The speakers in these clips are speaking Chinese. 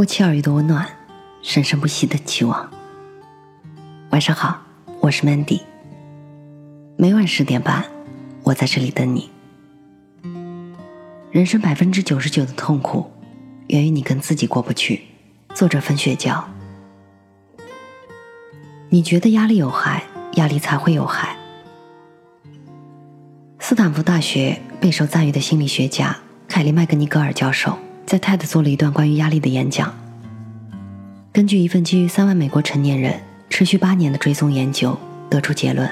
不期而遇的温暖，生生不息的期望。晚上好，我是 Mandy。每晚十点半，我在这里等你。人生百分之九十九的痛苦，源于你跟自己过不去。作者分雪娇。你觉得压力有害，压力才会有害。斯坦福大学备受赞誉的心理学家凯利麦格尼格尔教授。在 TED 做了一段关于压力的演讲。根据一份基于三万美国成年人持续八年的追踪研究，得出结论：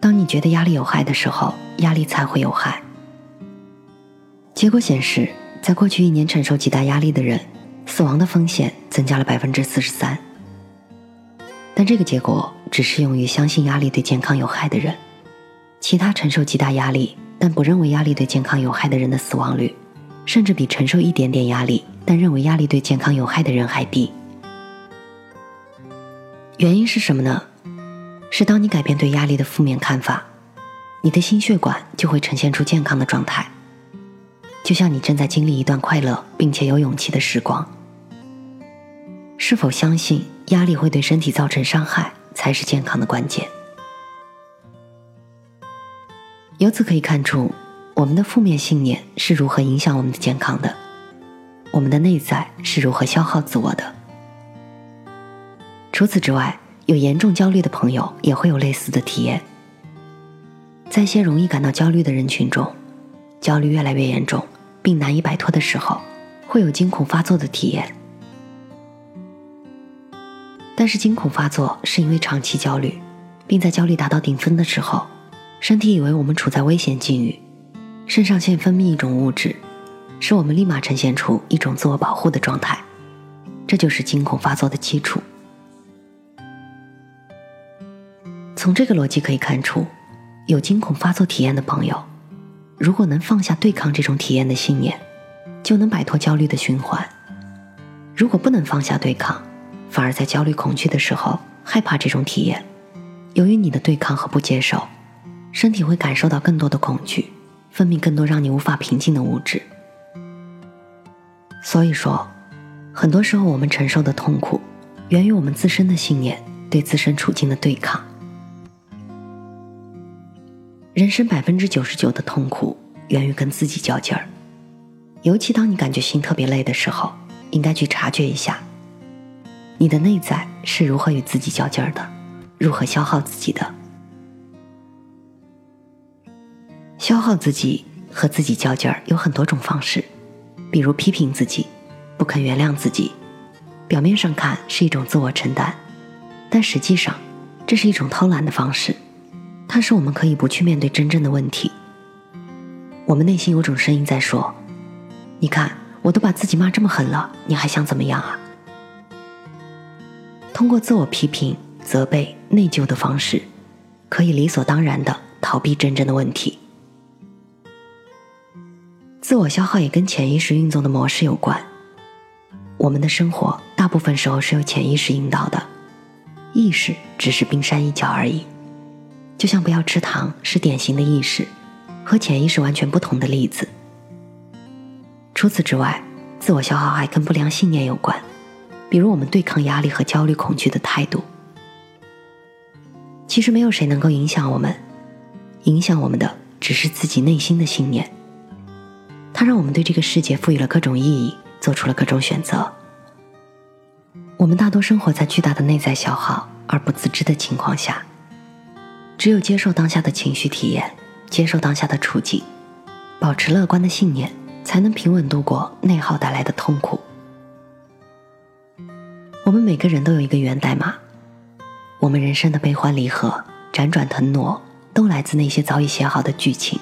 当你觉得压力有害的时候，压力才会有害。结果显示，在过去一年承受极大压力的人，死亡的风险增加了百分之四十三。但这个结果只适用于相信压力对健康有害的人，其他承受极大压力但不认为压力对健康有害的人的死亡率。甚至比承受一点点压力但认为压力对健康有害的人还低。原因是什么呢？是当你改变对压力的负面看法，你的心血管就会呈现出健康的状态，就像你正在经历一段快乐并且有勇气的时光。是否相信压力会对身体造成伤害，才是健康的关键。由此可以看出。我们的负面信念是如何影响我们的健康的？我们的内在是如何消耗自我的？除此之外，有严重焦虑的朋友也会有类似的体验。在一些容易感到焦虑的人群中，焦虑越来越严重并难以摆脱的时候，会有惊恐发作的体验。但是惊恐发作是因为长期焦虑，并在焦虑达到顶峰的时候，身体以为我们处在危险境遇。肾上腺分泌一种物质，使我们立马呈现出一种自我保护的状态，这就是惊恐发作的基础。从这个逻辑可以看出，有惊恐发作体验的朋友，如果能放下对抗这种体验的信念，就能摆脱焦虑的循环；如果不能放下对抗，反而在焦虑恐惧的时候害怕这种体验，由于你的对抗和不接受，身体会感受到更多的恐惧。分泌更多让你无法平静的物质，所以说，很多时候我们承受的痛苦，源于我们自身的信念对自身处境的对抗。人生百分之九十九的痛苦源于跟自己较劲儿，尤其当你感觉心特别累的时候，应该去察觉一下，你的内在是如何与自己较劲儿的，如何消耗自己的。消耗自己和自己较劲儿有很多种方式，比如批评自己、不肯原谅自己。表面上看是一种自我承担，但实际上这是一种偷懒的方式。它使我们可以不去面对真正的问题。我们内心有种声音在说：“你看，我都把自己骂这么狠了，你还想怎么样啊？”通过自我批评、责备、内疚的方式，可以理所当然的逃避真正的问题。自我消耗也跟潜意识运作的模式有关。我们的生活大部分时候是由潜意识引导的，意识只是冰山一角而已。就像不要吃糖是典型的意识，和潜意识完全不同的例子。除此之外，自我消耗还跟不良信念有关，比如我们对抗压力和焦虑、恐惧的态度。其实没有谁能够影响我们，影响我们的只是自己内心的信念。它让我们对这个世界赋予了各种意义，做出了各种选择。我们大多生活在巨大的内在消耗而不自知的情况下。只有接受当下的情绪体验，接受当下的处境，保持乐观的信念，才能平稳度过内耗带来的痛苦。我们每个人都有一个源代码，我们人生的悲欢离合、辗转腾挪，都来自那些早已写好的剧情。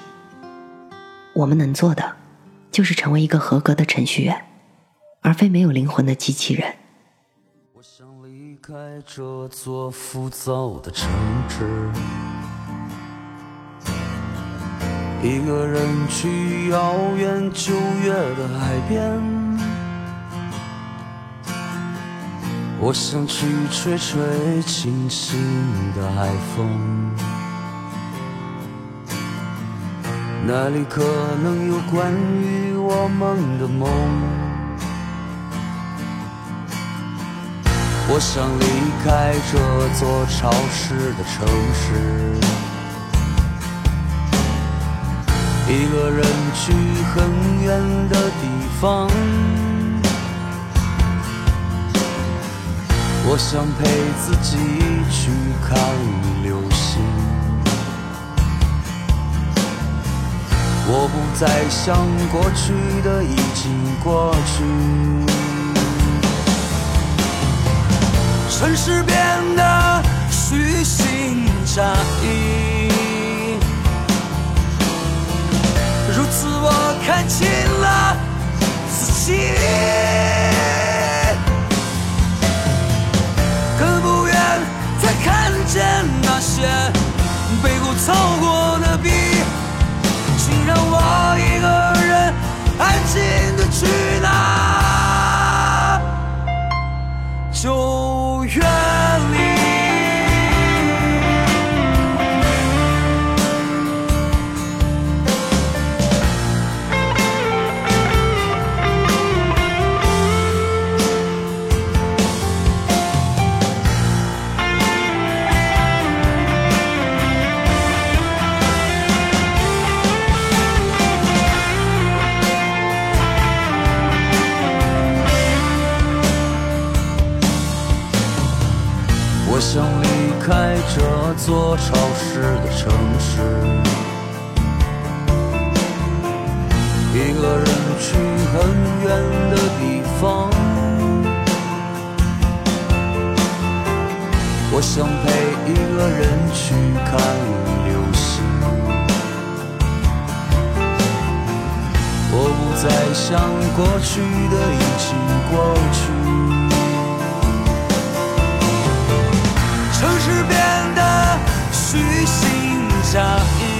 我们能做的。就是成为一个合格的程序员，而非没有灵魂的机器人。我想离开这座浮躁的城市，一个人去遥远九月的海边。我想去吹吹清新的海风。那里可能有关于我们的梦，我想离开这座潮湿的城市，一个人去很远的地方。我想陪自己去看我不再想过去的已经过去。城市变得虚情假意，如此我看清安静的去想离开这座潮湿的城市，一个人去很远的地方。我想陪一个人去看流星。我不再想过去的已经过去。下一，